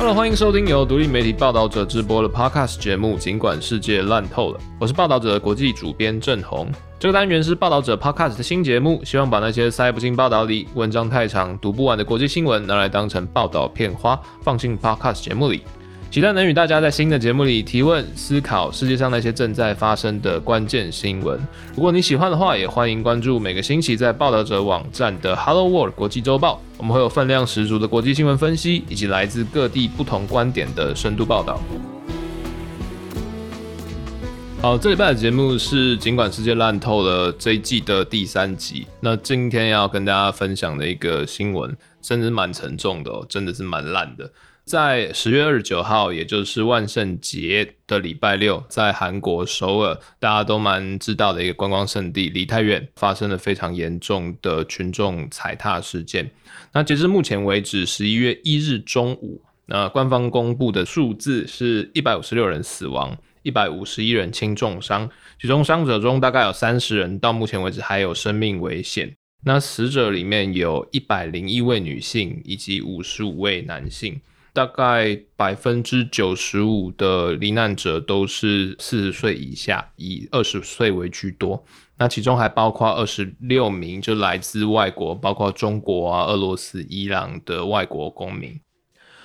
Hello，欢迎收听由独立媒体报道者直播的 Podcast 节目。尽管世界烂透了，我是报道者国际主编郑红。这个单元是报道者 Podcast 的新节目，希望把那些塞不进报道里、文章太长读不完的国际新闻拿来当成报道片花，放进 Podcast 节目里。期待能与大家在新的节目里提问、思考世界上那些正在发生的关键新闻。如果你喜欢的话，也欢迎关注每个星期在报道者网站的 Hello World 国际周报，我们会有分量十足的国际新闻分析，以及来自各地不同观点的深度报道。好，这礼拜的节目是尽管世界烂透了这一季的第三集。那今天要跟大家分享的一个新闻，甚至蛮沉重的哦，真的是蛮烂的。在十月二十九号，也就是万圣节的礼拜六，在韩国首尔，大家都蛮知道的一个观光圣地梨泰院，发生了非常严重的群众踩踏事件。那截至目前为止，十一月一日中午，那官方公布的数字是一百五十六人死亡，一百五十一人轻重伤，其中伤者中大概有三十人到目前为止还有生命危险。那死者里面有一百零一位女性以及五十五位男性。大概百分之九十五的罹难者都是四十岁以下，以二十岁为居多。那其中还包括二十六名就来自外国，包括中国啊、俄罗斯、伊朗的外国公民。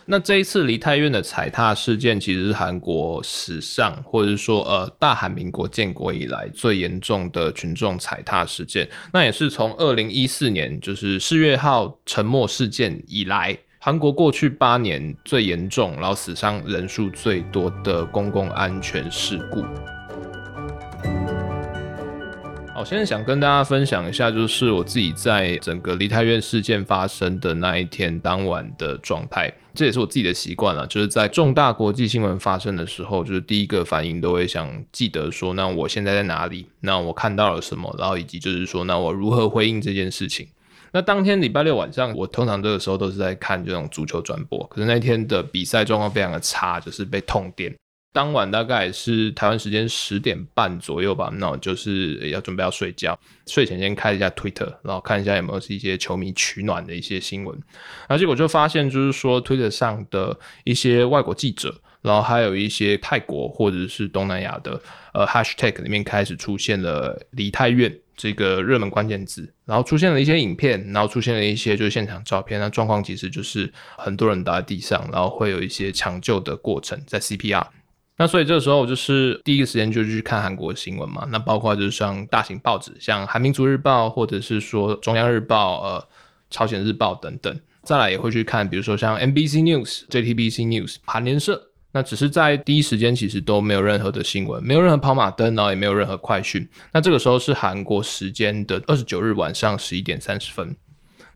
那这一次梨泰院的踩踏事件，其实是韩国史上，或者是说呃大韩民国建国以来最严重的群众踩踏事件。那也是从二零一四年就是四月号沉没事件以来。韩国过去八年最严重，然后死伤人数最多的公共安全事故。好，现在想跟大家分享一下，就是我自己在整个梨泰院事件发生的那一天当晚的状态。这也是我自己的习惯了，就是在重大国际新闻发生的时候，就是第一个反应都会想记得说，那我现在在哪里？那我看到了什么？然后以及就是说，那我如何回应这件事情？那当天礼拜六晚上，我通常这个时候都是在看这种足球转播。可是那天的比赛状况非常的差，就是被痛电。当晚大概是台湾时间十点半左右吧，那我就是要准备要睡觉，睡前先看一下 Twitter，然后看一下有没有是一些球迷取暖的一些新闻。然后结果就发现，就是说 Twitter 上的一些外国记者，然后还有一些泰国或者是东南亚的呃 Hashtag 里面开始出现了梨泰院。这个热门关键字，然后出现了一些影片，然后出现了一些就是现场照片。那状况其实就是很多人倒在地上，然后会有一些抢救的过程，在 CPR。那所以这个时候就是第一个时间就去看韩国新闻嘛。那包括就是像大型报纸，像韩民族日报，或者是说中央日报、呃朝鲜日报等等。再来也会去看，比如说像 NBC News、JTBC News、韩联社。那只是在第一时间，其实都没有任何的新闻，没有任何跑马灯，然后也没有任何快讯。那这个时候是韩国时间的二十九日晚上十一点三十分。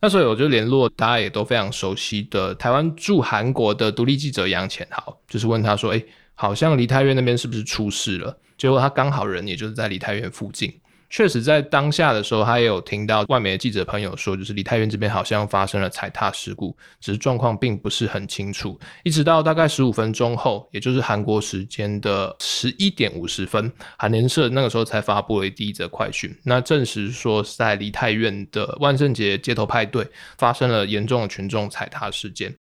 那所以我就联络大家也都非常熟悉的台湾驻韩国的独立记者杨浅豪，就是问他说：“哎，好像梨泰院那边是不是出事了？”结果他刚好人也就是在梨泰院附近。确实，在当下的时候，他也有听到外媒的记者朋友说，就是梨泰院这边好像发生了踩踏事故，只是状况并不是很清楚。一直到大概十五分钟后，也就是韩国时间的十一点五十分，韩联社那个时候才发布了第一则快讯，那证实说是在梨泰院的万圣节街头派对发生了严重的群众踩踏事件。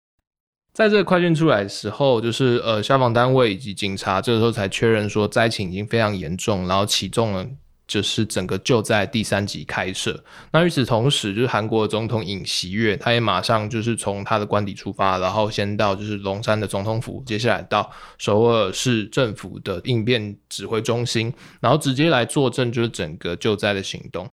在这个快讯出来的时候，就是呃消防单位以及警察这个时候才确认说灾情已经非常严重，然后启动了。就是整个救灾第三集开设。那与此同时，就是韩国总统尹锡悦，他也马上就是从他的官邸出发，然后先到就是龙山的总统府，接下来到首尔市政府的应变指挥中心，然后直接来坐镇就是整个救灾的行动。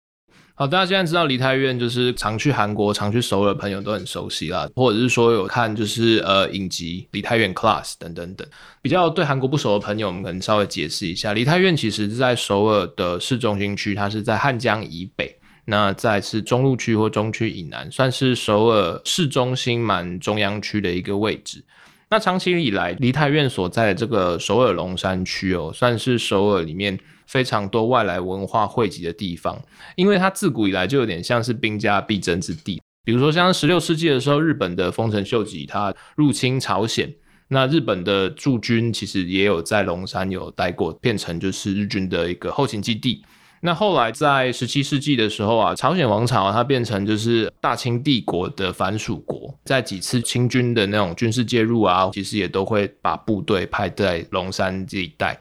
好，大家现在知道梨泰院就是常去韩国、常去首尔的朋友都很熟悉啦，或者是说有看就是呃影集《梨泰院 Class》等等等。比较对韩国不熟的朋友，我们可能稍微解释一下，梨泰院其实是在首尔的市中心区，它是在汉江以北，那在是中路区或中区以南，算是首尔市中心蛮中央区的一个位置。那长期以来，梨泰院所在的这个首尔龙山区哦，算是首尔里面。非常多外来文化汇集的地方，因为它自古以来就有点像是兵家必争之地。比如说，像十六世纪的时候，日本的丰臣秀吉他入侵朝鲜，那日本的驻军其实也有在龙山有待过，变成就是日军的一个后勤基地。那后来在十七世纪的时候啊，朝鲜王朝它变成就是大清帝国的藩属国，在几次清军的那种军事介入啊，其实也都会把部队派在龙山这一带。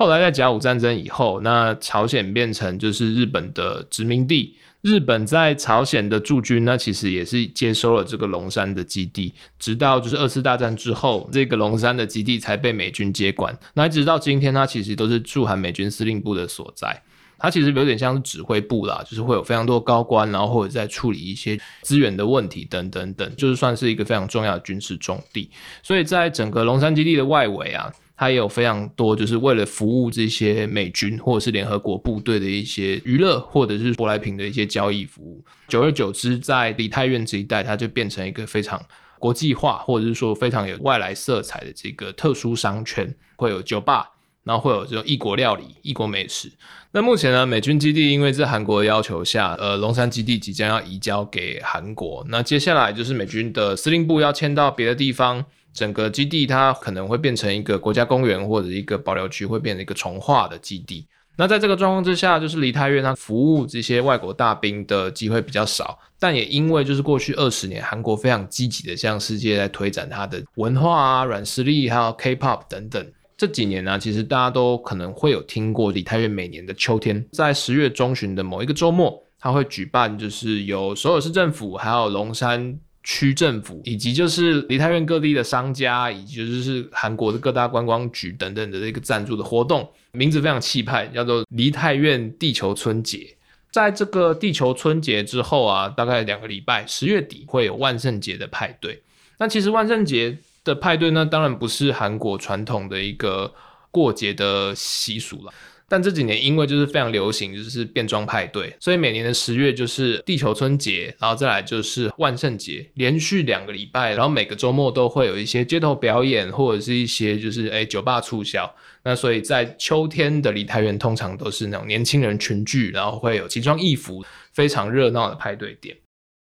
后来在甲午战争以后，那朝鲜变成就是日本的殖民地。日本在朝鲜的驻军，那其实也是接收了这个龙山的基地，直到就是二次大战之后，这个龙山的基地才被美军接管。那一直到今天，它其实都是驻韩美军司令部的所在。它其实有点像是指挥部啦，就是会有非常多高官，然后或者在处理一些资源的问题等等等，就是算是一个非常重要的军事重地。所以在整个龙山基地的外围啊。它也有非常多，就是为了服务这些美军或者是联合国部队的一些娱乐，或者是舶来品的一些交易服务。久而久之，在梨泰院这一带，它就变成一个非常国际化，或者是说非常有外来色彩的这个特殊商圈。会有酒吧，然后会有这种异国料理、异国美食。那目前呢，美军基地因为在韩国的要求下，呃，龙山基地即将要移交给韩国。那接下来就是美军的司令部要迁到别的地方。整个基地它可能会变成一个国家公园或者一个保留区，会变成一个重化的基地。那在这个状况之下，就是梨泰院它服务这些外国大兵的机会比较少，但也因为就是过去二十年韩国非常积极的向世界在推展它的文化啊、软实力，还有 K-pop 等等。这几年呢，其实大家都可能会有听过梨泰院每年的秋天，在十月中旬的某一个周末，它会举办就是由首尔市政府还有龙山。区政府以及就是梨泰院各地的商家，以及就是韩国的各大观光局等等的这个赞助的活动，名字非常气派，叫做梨泰院地球春节。在这个地球春节之后啊，大概两个礼拜，十月底会有万圣节的派对。那其实万圣节的派对呢，当然不是韩国传统的一个过节的习俗了。但这几年因为就是非常流行，就是变装派对，所以每年的十月就是地球春节，然后再来就是万圣节，连续两个礼拜，然后每个周末都会有一些街头表演或者是一些就是哎酒吧促销。那所以在秋天的梨泰院通常都是那种年轻人群聚，然后会有奇装异服，非常热闹的派对店。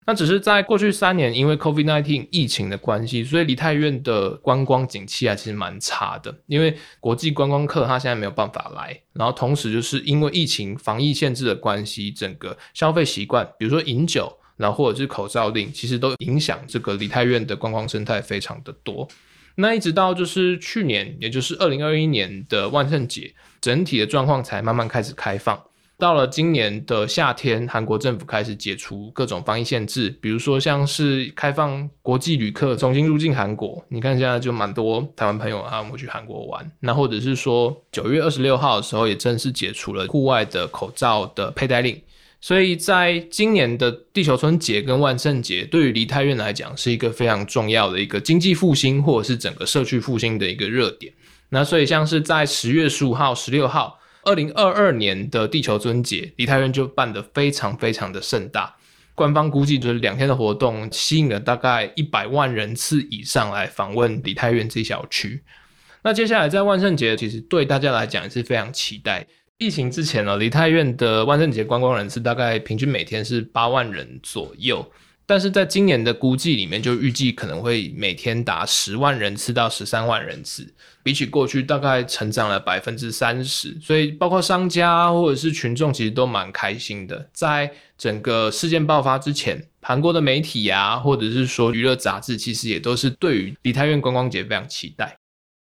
那只是在过去三年，因为 COVID-19 疫情的关系，所以梨泰院的观光景气啊，其实蛮差的。因为国际观光客他现在没有办法来，然后同时就是因为疫情防疫限制的关系，整个消费习惯，比如说饮酒，然后或者是口罩令，其实都影响这个梨泰院的观光生态非常的多。那一直到就是去年，也就是二零二一年的万圣节，整体的状况才慢慢开始开放。到了今年的夏天，韩国政府开始解除各种防疫限制，比如说像是开放国际旅客重新入境韩国。你看现在就蛮多台湾朋友啊，我们去韩国玩，那或者是说九月二十六号的时候也正式解除了户外的口罩的佩戴令。所以在今年的地球春节跟万圣节，对于梨泰院来讲是一个非常重要的一个经济复兴或者是整个社区复兴的一个热点。那所以像是在十月十五号、十六号。二零二二年的地球春节，梨泰院就办得非常非常的盛大。官方估计就是两天的活动，吸引了大概一百万人次以上来访问梨泰院这小区。那接下来在万圣节，其实对大家来讲也是非常期待。疫情之前呢，梨泰院的万圣节观光人次大概平均每天是八万人左右。但是在今年的估计里面，就预计可能会每天达十万人次到十三万人次，比起过去大概成长了百分之三十。所以包括商家或者是群众，其实都蛮开心的。在整个事件爆发之前，韩国的媒体啊，或者是说娱乐杂志，其实也都是对于梨泰院观光节非常期待。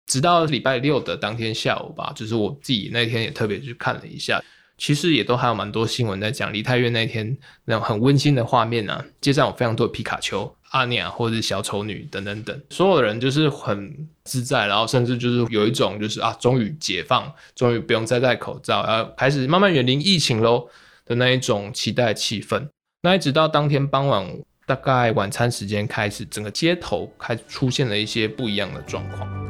直到礼拜六的当天下午吧，就是我自己那天也特别去看了一下。其实也都还有蛮多新闻在讲梨泰院那天那种很温馨的画面啊，街上有非常多皮卡丘、阿尼亚或者小丑女等等等，所有人就是很自在，然后甚至就是有一种就是啊，终于解放，终于不用再戴口罩，然后开始慢慢远离疫情喽的那一种期待气氛。那一直到当天傍晚，大概晚餐时间开始，整个街头开始出现了一些不一样的状况。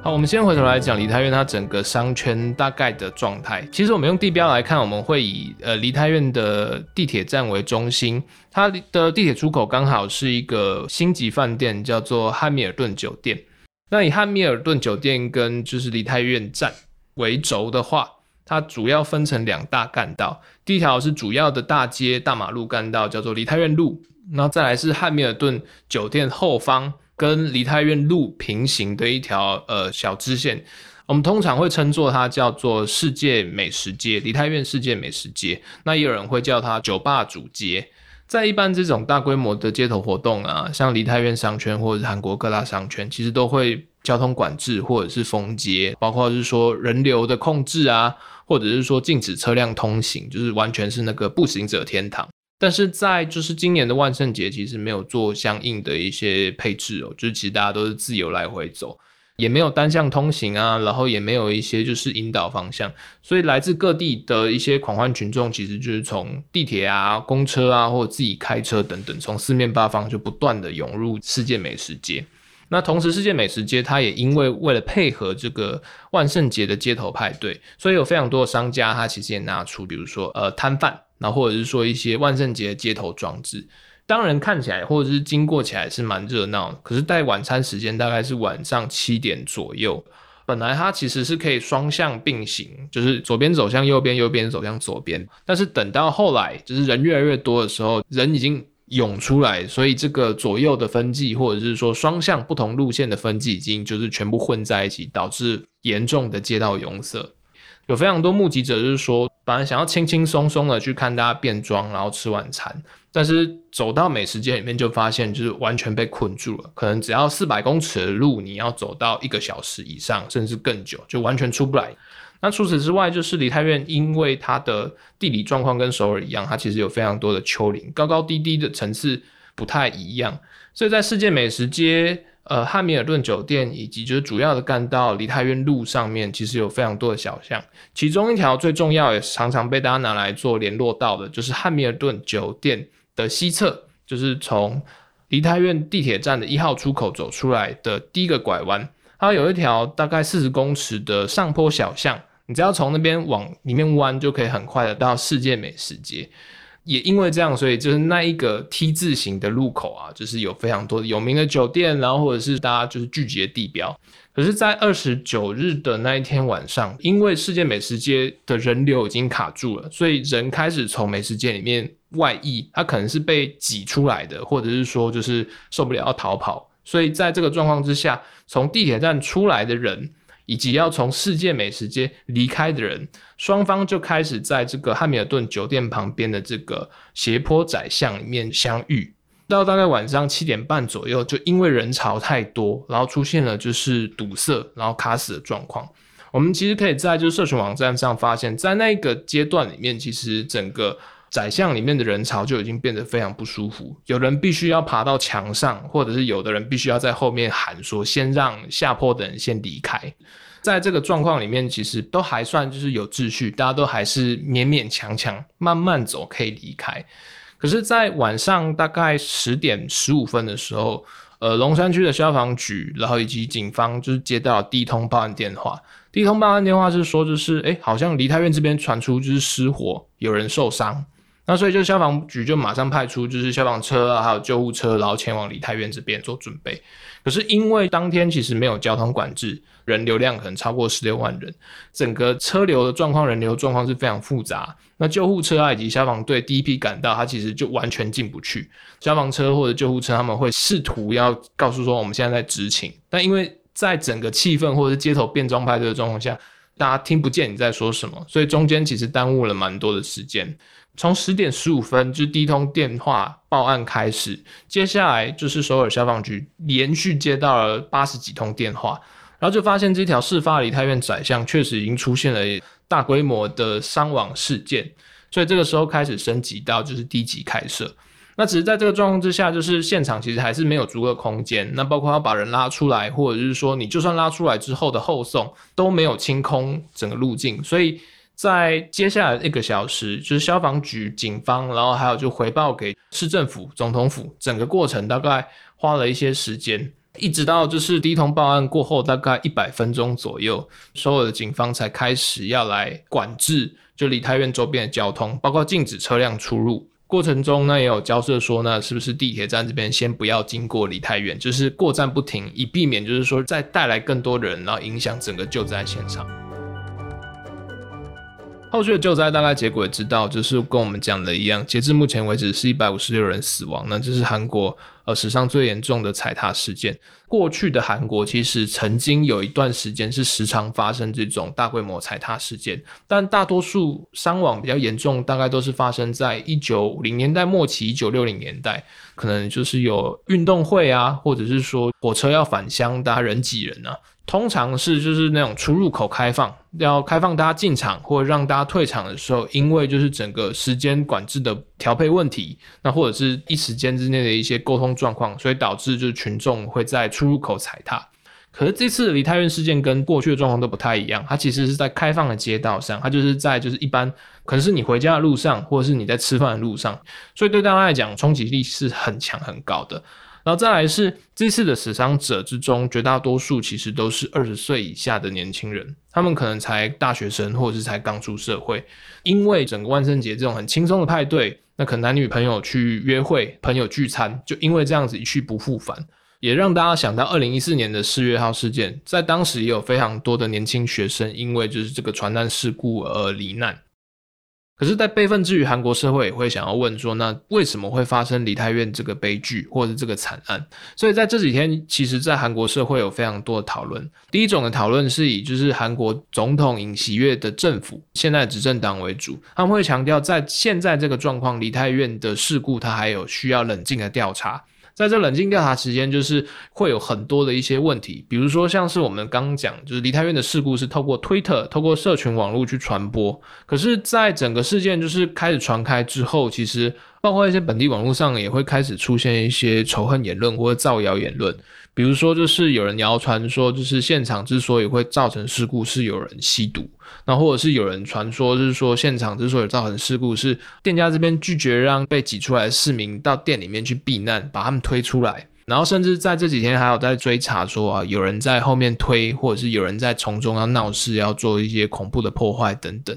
好，我们先回头来讲梨泰院它整个商圈大概的状态。其实我们用地标来看，我们会以呃梨泰院的地铁站为中心，它的地铁出口刚好是一个星级饭店，叫做汉密尔顿酒店。那以汉密尔顿酒店跟就是梨泰院站为轴的话，它主要分成两大干道，第一条是主要的大街大马路干道，叫做梨泰院路，然后再来是汉密尔顿酒店后方。跟梨泰院路平行的一条呃小支线，我们通常会称作它叫做世界美食街，梨泰院世界美食街。那也有人会叫它酒吧主街。在一般这种大规模的街头活动啊，像梨泰院商圈或者是韩国各大商圈，其实都会交通管制或者是封街，包括是说人流的控制啊，或者是说禁止车辆通行，就是完全是那个步行者天堂。但是在就是今年的万圣节，其实没有做相应的一些配置哦，就是其实大家都是自由来回走。也没有单向通行啊，然后也没有一些就是引导方向，所以来自各地的一些狂欢群众，其实就是从地铁啊、公车啊，或者自己开车等等，从四面八方就不断的涌入世界美食街。那同时，世界美食街它也因为为了配合这个万圣节的街头派对，所以有非常多的商家，他其实也拿出，比如说呃摊贩，然后或者是说一些万圣节的街头装置。当然看起来或者是经过起来是蛮热闹，可是，在晚餐时间大概是晚上七点左右。本来它其实是可以双向并行，就是左边走向右边，右边走向左边。但是等到后来，就是人越来越多的时候，人已经涌出来，所以这个左右的分际，或者是说双向不同路线的分际，已经就是全部混在一起，导致严重的街道拥塞。有非常多目击者就是说，本来想要轻轻松松的去看大家变装，然后吃晚餐。但是走到美食街里面，就发现就是完全被困住了。可能只要四百公尺的路，你要走到一个小时以上，甚至更久，就完全出不来。那除此之外，就是梨泰院，因为它的地理状况跟首尔一样，它其实有非常多的丘陵，高高低低的层次不太一样。所以在世界美食街、呃汉密尔顿酒店以及就是主要的干道梨泰院路上面，其实有非常多的小巷。其中一条最重要，也常常被大家拿来做联络道的，就是汉密尔顿酒店。的西侧就是从梨泰院地铁站的一号出口走出来的第一个拐弯，它有一条大概四十公尺的上坡小巷，你只要从那边往里面弯，就可以很快的到世界美食街。也因为这样，所以就是那一个 T 字形的路口啊，就是有非常多的有名的酒店，然后或者是大家就是聚集的地标。可是，在二十九日的那一天晚上，因为世界美食街的人流已经卡住了，所以人开始从美食街里面外溢，他可能是被挤出来的，或者是说就是受不了要逃跑。所以在这个状况之下，从地铁站出来的人。以及要从世界美食街离开的人，双方就开始在这个汉密尔顿酒店旁边的这个斜坡窄巷里面相遇。到大概晚上七点半左右，就因为人潮太多，然后出现了就是堵塞，然后卡死的状况。我们其实可以在就是社群网站上发现，在那个阶段里面，其实整个。宰相里面的人潮就已经变得非常不舒服，有人必须要爬到墙上，或者是有的人必须要在后面喊说：“先让下坡的人先离开。”在这个状况里面，其实都还算就是有秩序，大家都还是勉勉强强慢慢走可以离开。可是，在晚上大概十点十五分的时候，呃，龙山区的消防局，然后以及警方就是接到第一通报案电话，第一通报案电话是说，就是哎，好像梨泰院这边传出就是失火，有人受伤。那所以就消防局就马上派出就是消防车啊，还有救护车，然后前往梨泰院这边做准备。可是因为当天其实没有交通管制，人流量可能超过十六万人，整个车流的状况、人流状况是非常复杂。那救护车啊以及消防队第一批赶到，他其实就完全进不去。消防车或者救护车他们会试图要告诉说我们现在在执勤，但因为在整个气氛或者是街头变装派对的状况下，大家听不见你在说什么，所以中间其实耽误了蛮多的时间。从十点十五分就是第一通电话报案开始，接下来就是首尔消防局连续接到了八十几通电话，然后就发现这条事发梨泰院窄巷确实已经出现了大规模的伤亡事件，所以这个时候开始升级到就是低级开设。那只是在这个状况之下，就是现场其实还是没有足够空间，那包括要把人拉出来，或者是说你就算拉出来之后的后送都没有清空整个路径，所以。在接下来一个小时，就是消防局、警方，然后还有就回报给市政府、总统府，整个过程大概花了一些时间，一直到就是第一通报案过后，大概一百分钟左右，所有的警方才开始要来管制，就梨泰院周边的交通，包括禁止车辆出入。过程中呢，也有交涉说，呢是不是地铁站这边先不要经过梨泰院，就是过站不停，以避免就是说再带来更多人，然后影响整个救灾现场。后续的救灾大概结果也知道，就是跟我们讲的一样，截至目前为止是一百五十六人死亡。那这是韩国呃史上最严重的踩踏事件。过去的韩国其实曾经有一段时间是时常发生这种大规模踩踏事件，但大多数伤亡比较严重，大概都是发生在一九五零年代末期、一九六零年代，可能就是有运动会啊，或者是说火车要返乡，大家人挤人啊。通常是就是那种出入口开放，要开放大家进场或者让大家退场的时候，因为就是整个时间管制的调配问题，那或者是一时间之内的一些沟通状况，所以导致就是群众会在出入口踩踏。可是这次的梨泰院事件跟过去的状况都不太一样，它其实是在开放的街道上，它就是在就是一般可能是你回家的路上，或者是你在吃饭的路上，所以对大家来讲冲击力是很强很高的。然后再来是这次的死伤者之中，绝大多数其实都是二十岁以下的年轻人，他们可能才大学生，或者是才刚出社会。因为整个万圣节这种很轻松的派对，那可能男女朋友去约会、朋友聚餐，就因为这样子一去不复返，也让大家想到二零一四年的四月号事件，在当时也有非常多的年轻学生因为就是这个传单事故而罹难。可是，在悲愤之余，韩国社会也会想要问说，那为什么会发生梨泰院这个悲剧，或者这个惨案？所以在这几天，其实，在韩国社会有非常多的讨论。第一种的讨论是以就是韩国总统尹锡悦的政府现在执政党为主，他们会强调，在现在这个状况，梨泰院的事故，它还有需要冷静的调查。在这冷静调查时间，就是会有很多的一些问题，比如说像是我们刚讲，就是梨泰院的事故是透过推特、透过社群网络去传播，可是，在整个事件就是开始传开之后，其实包括一些本地网络上也会开始出现一些仇恨言论或者造谣言论。比如说，就是有人谣传说，就是现场之所以会造成事故，是有人吸毒；那或者是有人传说，就是说现场之所以造成事故，是店家这边拒绝让被挤出来的市民到店里面去避难，把他们推出来。然后甚至在这几天还有在追查说啊，有人在后面推，或者是有人在从中要闹事，要做一些恐怖的破坏等等。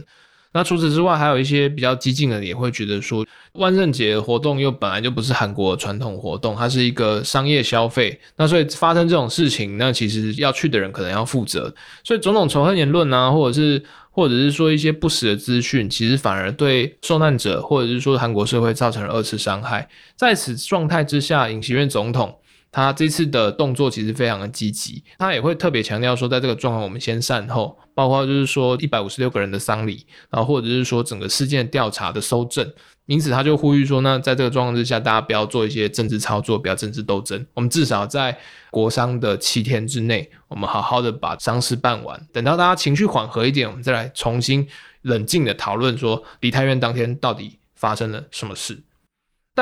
那除此之外，还有一些比较激进的也会觉得说，万圣节活动又本来就不是韩国传统活动，它是一个商业消费。那所以发生这种事情，那其实要去的人可能要负责。所以种种仇恨言论啊，或者是或者是说一些不实的资讯，其实反而对受难者或者是说韩国社会造成了二次伤害。在此状态之下，尹锡悦总统。他这次的动作其实非常的积极，他也会特别强调说，在这个状况我们先善后，包括就是说一百五十六个人的丧礼，然后或者是说整个事件调查的收证，因此他就呼吁说，那在这个状况之下，大家不要做一些政治操作，不要政治斗争，我们至少在国丧的七天之内，我们好好的把丧事办完，等到大家情绪缓和一点，我们再来重新冷静的讨论说，梨泰院当天到底发生了什么事。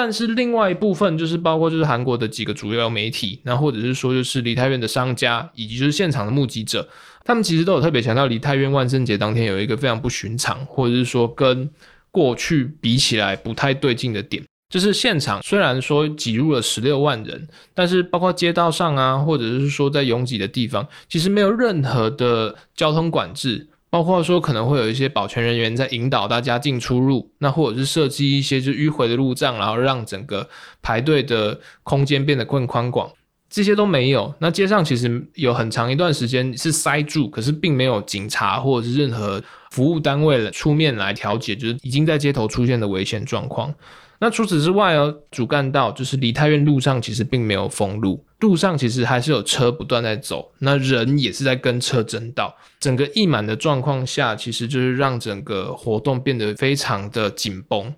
但是另外一部分就是包括就是韩国的几个主要媒体，那或者是说就是梨泰院的商家，以及就是现场的目击者，他们其实都有特别强调梨泰院万圣节当天有一个非常不寻常，或者是说跟过去比起来不太对劲的点，就是现场虽然说挤入了十六万人，但是包括街道上啊，或者是说在拥挤的地方，其实没有任何的交通管制。包括说可能会有一些保全人员在引导大家进出入，那或者是设计一些就迂回的路障，然后让整个排队的空间变得更宽广，这些都没有。那街上其实有很长一段时间是塞住，可是并没有警察或者是任何服务单位出面来调解，就是已经在街头出现的危险状况。那除此之外哦，主干道就是梨太院路上其实并没有封路，路上其实还是有车不断在走，那人也是在跟车争道，整个溢满的状况下，其实就是让整个活动变得非常的紧绷。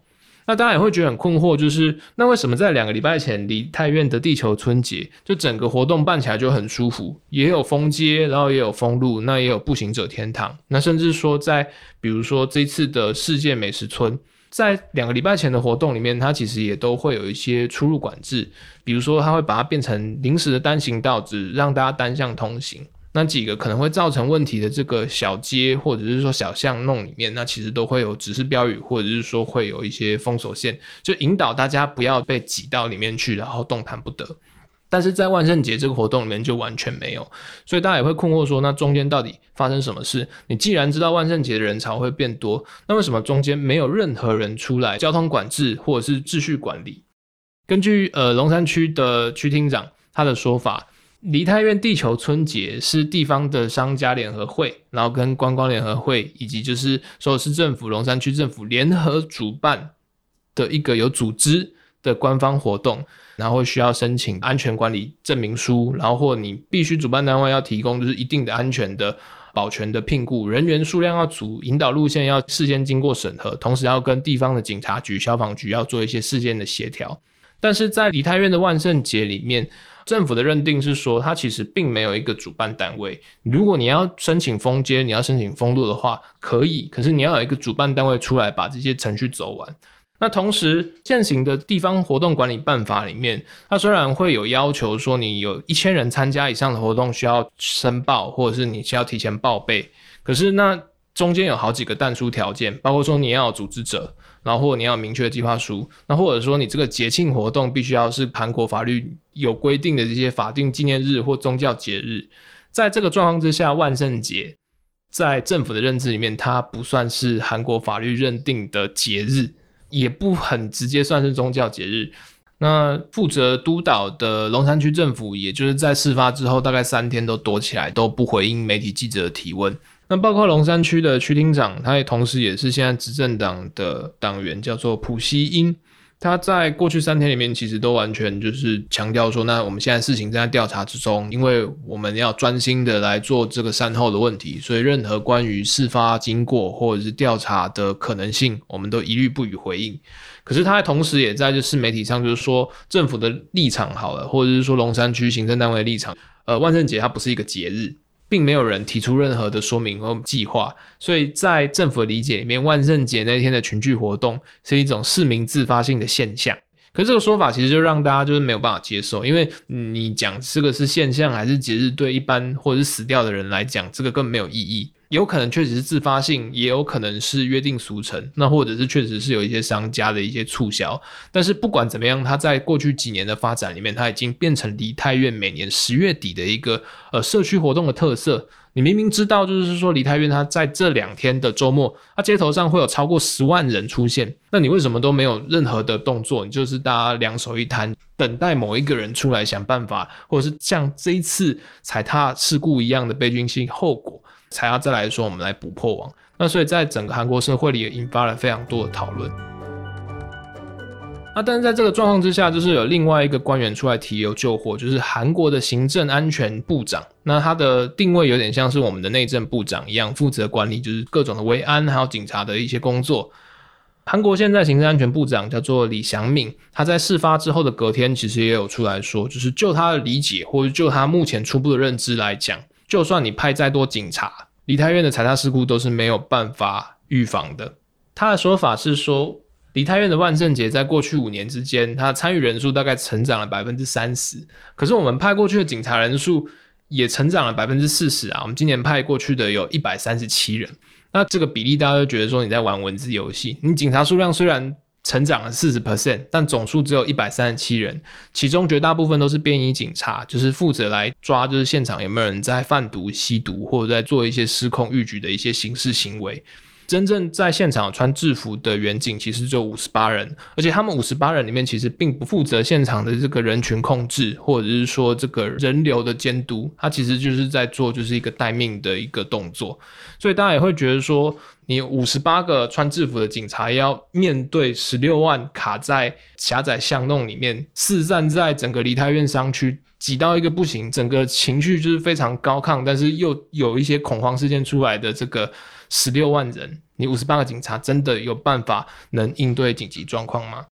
那大家也会觉得很困惑，就是那为什么在两个礼拜前梨太院的地球春节，就整个活动办起来就很舒服，也有封街，然后也有封路，那也有步行者天堂，那甚至说在比如说这次的世界美食村。在两个礼拜前的活动里面，它其实也都会有一些出入管制，比如说它会把它变成临时的单行道，只让大家单向通行。那几个可能会造成问题的这个小街或者是说小巷弄里面，那其实都会有指示标语，或者是说会有一些封锁线，就引导大家不要被挤到里面去，然后动弹不得。但是在万圣节这个活动里面就完全没有，所以大家也会困惑说，那中间到底发生什么事？你既然知道万圣节的人潮会变多，那为什么中间没有任何人出来交通管制或者是秩序管理？根据呃龙山区的区厅长他的说法，梨泰院地球春节是地方的商家联合会，然后跟观光联合会以及就是所有市政府、龙山区政府联合主办的一个有组织。的官方活动，然后需要申请安全管理证明书，然后或你必须主办单位要提供就是一定的安全的保全的聘雇人员数量要足，引导路线要事先经过审核，同时要跟地方的警察局、消防局要做一些事件的协调。但是在梨泰院的万圣节里面。政府的认定是说，它其实并没有一个主办单位。如果你要申请封街，你要申请封路的话，可以。可是你要有一个主办单位出来把这些程序走完。那同时，现行的地方活动管理办法里面，它虽然会有要求说，你有一千人参加以上的活动需要申报，或者是你需要提前报备。可是那中间有好几个但书条件，包括说你要有组织者。然后或你要明确的计划书，那或者说你这个节庆活动必须要是韩国法律有规定的这些法定纪念日或宗教节日，在这个状况之下，万圣节在政府的认知里面，它不算是韩国法律认定的节日，也不很直接算是宗教节日。那负责督导的龙山区政府，也就是在事发之后大概三天都躲起来，都不回应媒体记者的提问。那包括龙山区的区厅长，他也同时也是现在执政党的党员，叫做普西英。他在过去三天里面，其实都完全就是强调说，那我们现在事情正在调查之中，因为我们要专心的来做这个善后的问题，所以任何关于事发经过或者是调查的可能性，我们都一律不予回应。可是他同时也在就是媒体上就是说，政府的立场好了，或者是说龙山区行政单位的立场，呃，万圣节它不是一个节日。并没有人提出任何的说明和计划，所以在政府的理解里面，万圣节那天的群聚活动是一种市民自发性的现象。可是这个说法其实就让大家就是没有办法接受，因为你讲这个是现象还是节日，对一般或者是死掉的人来讲，这个根本没有意义。有可能确实是自发性，也有可能是约定俗成，那或者是确实是有一些商家的一些促销。但是不管怎么样，它在过去几年的发展里面，它已经变成梨泰院每年十月底的一个呃社区活动的特色。你明明知道，就是说梨泰院它在这两天的周末，它街头上会有超过十万人出现，那你为什么都没有任何的动作？你就是大家两手一摊，等待某一个人出来想办法，或者是像这一次踩踏事故一样的悲剧性后果。才要再来说，我们来补破网。那所以在整个韩国社会里也引发了非常多的讨论。那但是在这个状况之下，就是有另外一个官员出来提油救火，就是韩国的行政安全部长。那他的定位有点像是我们的内政部长一样，负责管理就是各种的维安还有警察的一些工作。韩国现在行政安全部长叫做李祥敏，他在事发之后的隔天，其实也有出来说，就是就他的理解或者就他目前初步的认知来讲。就算你派再多警察，梨泰院的踩踏事故都是没有办法预防的。他的说法是说，梨泰院的万圣节在过去五年之间，他参与人数大概成长了百分之三十。可是我们派过去的警察人数也成长了百分之四十啊。我们今年派过去的有一百三十七人，那这个比例大家都觉得说你在玩文字游戏。你警察数量虽然。成长了四十 percent，但总数只有一百三十七人，其中绝大部分都是便衣警察，就是负责来抓，就是现场有没有人在贩毒、吸毒，或者在做一些失控逾矩的一些刑事行为。真正在现场穿制服的远警其实就五十八人，而且他们五十八人里面其实并不负责现场的这个人群控制，或者是说这个人流的监督，他其实就是在做就是一个待命的一个动作。所以大家也会觉得说，你五十八个穿制服的警察要面对十六万卡在狭窄巷弄里面，四站在整个梨泰院商区挤到一个不行，整个情绪就是非常高亢，但是又有一些恐慌事件出来的这个。十六万人，你五十八个警察真的有办法能应对紧急状况吗？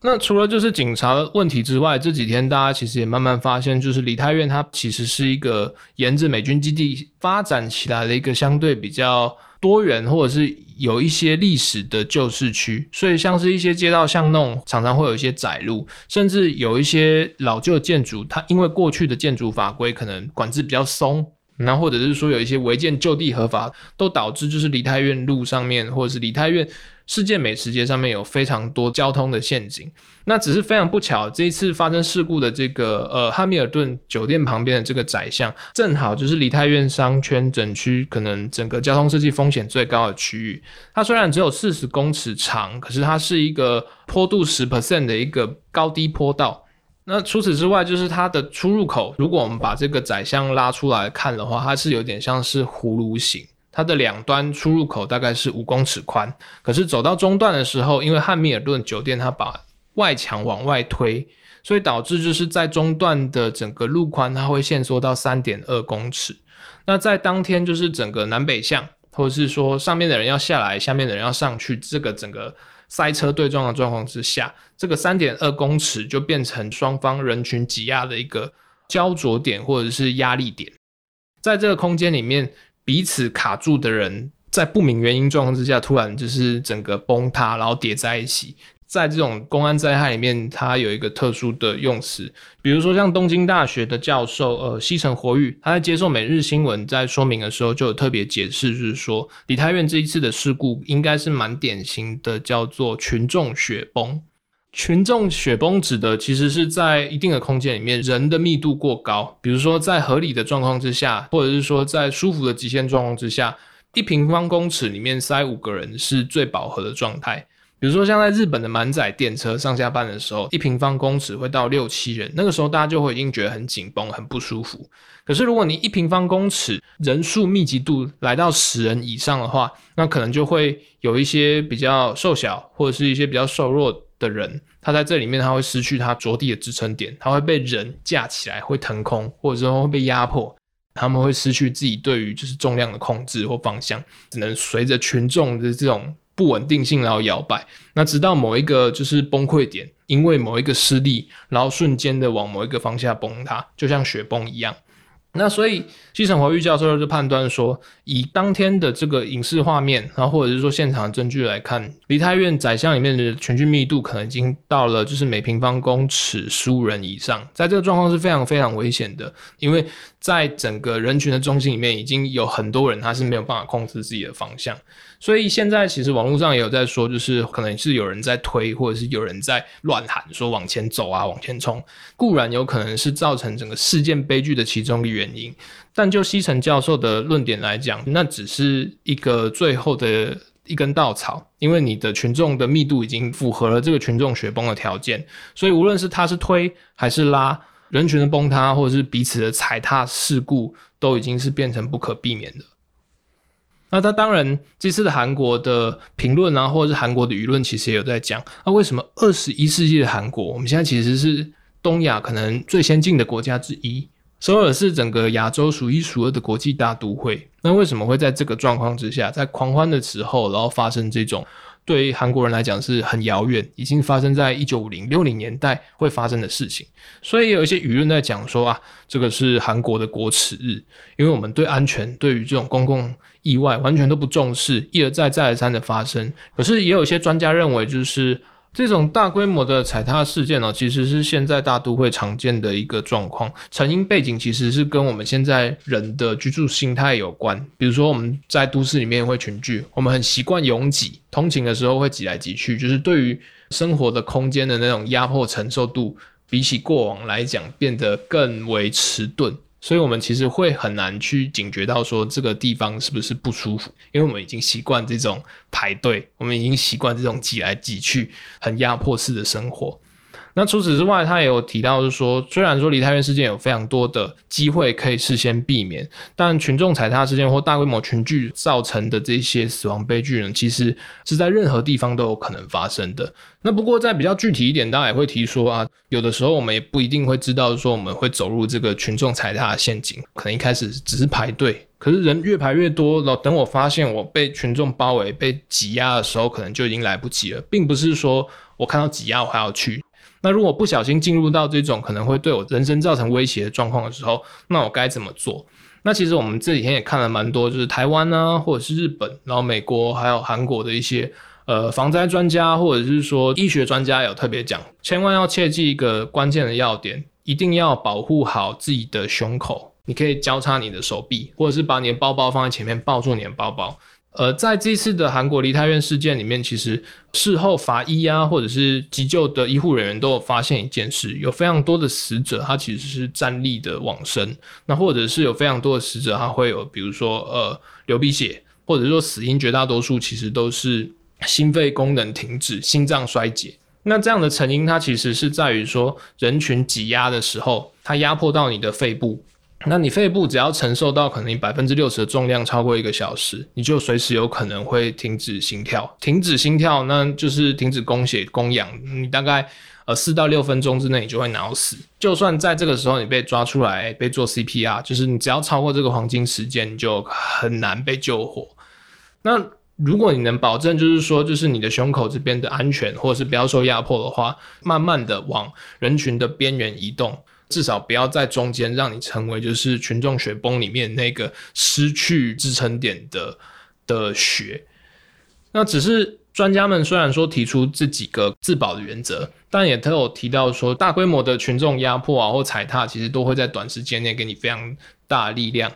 那除了就是警察的问题之外，这几天大家其实也慢慢发现，就是梨泰院它其实是一个沿着美军基地发展起来的一个相对比较多元或者是有一些历史的旧市区，所以像是一些街道巷弄常常会有一些窄路，甚至有一些老旧建筑，它因为过去的建筑法规可能管制比较松。那或者是说有一些违建就地合法，都导致就是梨泰院路上面，或者是梨泰院世界美食街上面有非常多交通的陷阱。那只是非常不巧，这一次发生事故的这个呃汉密尔顿酒店旁边的这个窄巷，正好就是梨泰院商圈整区可能整个交通设计风险最高的区域。它虽然只有四十公尺长，可是它是一个坡度十 percent 的一个高低坡道。那除此之外，就是它的出入口。如果我们把这个窄巷拉出来看的话，它是有点像是葫芦形，它的两端出入口大概是五公尺宽。可是走到中段的时候，因为汉密尔顿酒店它把外墙往外推，所以导致就是在中段的整个路宽它会限缩到三点二公尺。那在当天就是整个南北向，或者是说上面的人要下来，下面的人要上去，这个整个塞车对撞的状况之下，这个三点二公尺就变成双方人群挤压的一个焦灼点或者是压力点。在这个空间里面，彼此卡住的人，在不明原因状况之下，突然就是整个崩塌，然后叠在一起。在这种公安灾害里面，它有一个特殊的用词，比如说像东京大学的教授呃西城活玉，他在接受每日新闻在说明的时候，就有特别解释，就是说李太院这一次的事故应该是蛮典型的，叫做群众雪崩。群众雪崩指的其实是在一定的空间里面，人的密度过高，比如说在合理的状况之下，或者是说在舒服的极限状况之下，一平方公尺里面塞五个人是最饱和的状态。比如说像在日本的满载电车上下班的时候，一平方公尺会到六七人，那个时候大家就会已经觉得很紧绷、很不舒服。可是如果你一平方公尺人数密集度来到十人以上的话，那可能就会有一些比较瘦小或者是一些比较瘦弱。的人，他在这里面他会失去他着地的支撑点，他会被人架起来，会腾空，或者说会被压迫，他们会失去自己对于就是重量的控制或方向，只能随着群众的这种不稳定性然后摇摆，那直到某一个就是崩溃点，因为某一个失利，然后瞬间的往某一个方向崩塌，就像雪崩一样。那所以西城华玉教授就判断说，以当天的这个影视画面，然后或者是说现场证据来看，梨泰院宰相里面的全军密度可能已经到了就是每平方公尺十五人以上，在这个状况是非常非常危险的，因为在整个人群的中心里面已经有很多人他是没有办法控制自己的方向。所以现在其实网络上也有在说，就是可能是有人在推，或者是有人在乱喊说往前走啊，往前冲。固然有可能是造成整个事件悲剧的其中一个原因，但就西城教授的论点来讲，那只是一个最后的一根稻草，因为你的群众的密度已经符合了这个群众雪崩的条件，所以无论是他是推还是拉，人群的崩塌或者是彼此的踩踏事故，都已经是变成不可避免的。那他当然，这次的韩国的评论啊，或者是韩国的舆论，其实也有在讲，那为什么二十一世纪的韩国，我们现在其实是东亚可能最先进的国家之一，首尔是整个亚洲数一数二的国际大都会，那为什么会在这个状况之下，在狂欢的时候，然后发生这种？对于韩国人来讲是很遥远，已经发生在一九五零六零年代会发生的事情，所以有一些舆论在讲说啊，这个是韩国的国耻日，因为我们对安全、对于这种公共意外完全都不重视，一而再、再而三的发生。可是也有一些专家认为，就是。这种大规模的踩踏事件呢，其实是现在大都会常见的一个状况。成因背景其实是跟我们现在人的居住心态有关。比如说我们在都市里面会群聚，我们很习惯拥挤，通勤的时候会挤来挤去，就是对于生活的空间的那种压迫承受度，比起过往来讲变得更为迟钝。所以，我们其实会很难去警觉到说这个地方是不是不舒服，因为我们已经习惯这种排队，我们已经习惯这种挤来挤去、很压迫式的生活。那除此之外，他也有提到，就是说，虽然说梨泰院事件有非常多的机会可以事先避免，但群众踩踏事件或大规模群聚造成的这些死亡悲剧呢，其实是在任何地方都有可能发生的。那不过在比较具体一点，大家也会提说啊，有的时候我们也不一定会知道说我们会走入这个群众踩踏的陷阱，可能一开始只是排队，可是人越排越多，然后等我发现我被群众包围、被挤压的时候，可能就已经来不及了，并不是说我看到挤压我还要去。那如果不小心进入到这种可能会对我人生造成威胁的状况的时候，那我该怎么做？那其实我们这几天也看了蛮多，就是台湾呢，或者是日本，然后美国还有韩国的一些呃防灾专家，或者是说医学专家有特别讲，千万要切记一个关键的要点，一定要保护好自己的胸口。你可以交叉你的手臂，或者是把你的包包放在前面抱住你的包包。呃，在这次的韩国梨泰院事件里面，其实事后法医啊，或者是急救的医护人员都有发现一件事，有非常多的死者他其实是站立的往生，那或者是有非常多的死者他会有，比如说呃流鼻血，或者说死因绝大多数其实都是心肺功能停止、心脏衰竭。那这样的成因，它其实是在于说人群挤压的时候，它压迫到你的肺部。那你肺部只要承受到可能你百分之六十的重量超过一个小时，你就随时有可能会停止心跳。停止心跳，那就是停止供血供氧。你大概呃四到六分钟之内，你就会脑死。就算在这个时候你被抓出来被做 CPR，就是你只要超过这个黄金时间，你就很难被救活。那如果你能保证，就是说，就是你的胸口这边的安全，或者是不要受压迫的话，慢慢的往人群的边缘移动。至少不要在中间让你成为就是群众雪崩里面那个失去支撑点的的雪。那只是专家们虽然说提出这几个自保的原则，但也都有提到说大规模的群众压迫啊或踩踏，其实都会在短时间内给你非常大力量。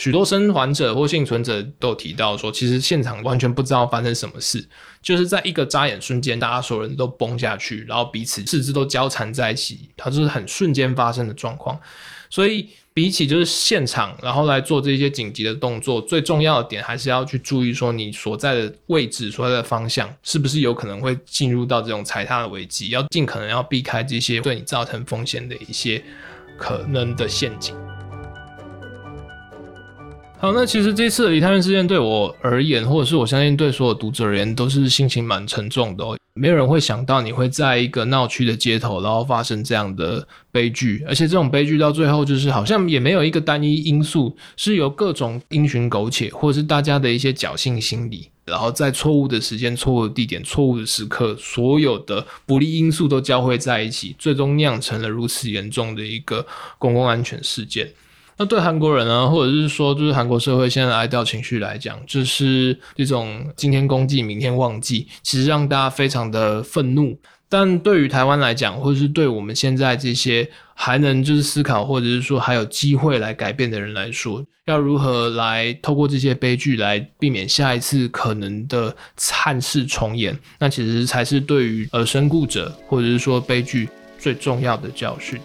许多生还者或幸存者都提到说，其实现场完全不知道发生什么事，就是在一个眨眼瞬间，大家所有人都崩下去，然后彼此四肢都交缠在一起，它就是很瞬间发生的状况。所以比起就是现场，然后来做这些紧急的动作，最重要的点还是要去注意说你所在的位置、所在的方向是不是有可能会进入到这种踩踏的危机，要尽可能要避开这些对你造成风险的一些可能的陷阱。好，那其实这次的梨泰院事件对我而言，或者是我相信对所有读者而言，都是心情蛮沉重的哦。没有人会想到你会在一个闹区的街头，然后发生这样的悲剧，而且这种悲剧到最后就是好像也没有一个单一因素，是由各种因循苟且，或者是大家的一些侥幸心理，然后在错误的时间、错误的地点、错误的时刻，所有的不利因素都交汇在一起，最终酿成了如此严重的一个公共安全事件。那对韩国人呢，或者是说，就是韩国社会现在的哀悼情绪来讲，就是这种今天公祭，明天忘记，其实让大家非常的愤怒。但对于台湾来讲，或者是对我们现在这些还能就是思考，或者是说还有机会来改变的人来说，要如何来透过这些悲剧来避免下一次可能的惨事重演，那其实才是对于呃身故者或者是说悲剧最重要的教训。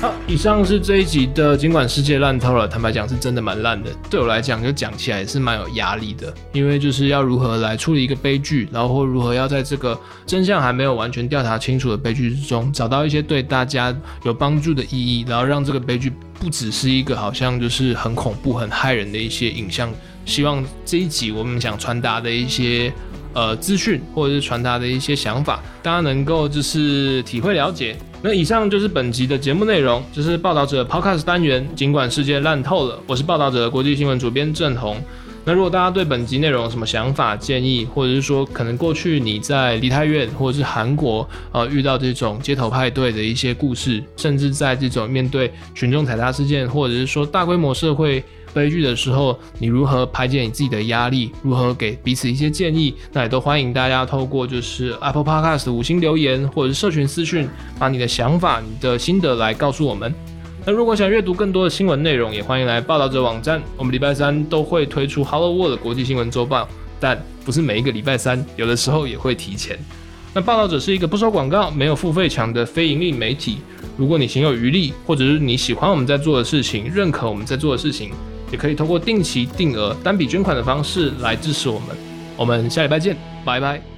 好，以上是这一集的。尽管世界烂透了，坦白讲是真的蛮烂的。对我来讲，就讲起来也是蛮有压力的，因为就是要如何来处理一个悲剧，然后或如何要在这个真相还没有完全调查清楚的悲剧之中，找到一些对大家有帮助的意义，然后让这个悲剧不只是一个好像就是很恐怖、很害人的一些影像。希望这一集我们想传达的一些。呃，资讯或者是传达的一些想法，大家能够就是体会了解。那以上就是本集的节目内容，这是报道者 Podcast 单元。尽管世界烂透了，我是报道者国际新闻主编郑红。那如果大家对本集内容有什么想法、建议，或者是说可能过去你在梨泰院或者是韩国呃遇到这种街头派对的一些故事，甚至在这种面对群众踩踏事件，或者是说大规模社会。悲剧的时候，你如何排解你自己的压力？如何给彼此一些建议？那也都欢迎大家透过就是 Apple Podcast 五星留言，或者是社群私讯，把你的想法、你的心得来告诉我们。那如果想阅读更多的新闻内容，也欢迎来报道者网站。我们礼拜三都会推出 Hello World 国际新闻周报，但不是每一个礼拜三，有的时候也会提前。那报道者是一个不收广告、没有付费墙的非盈利媒体。如果你心有余力，或者是你喜欢我们在做的事情，认可我们在做的事情。也可以通过定期定额单笔捐款的方式来支持我们。我们下礼拜见，拜拜。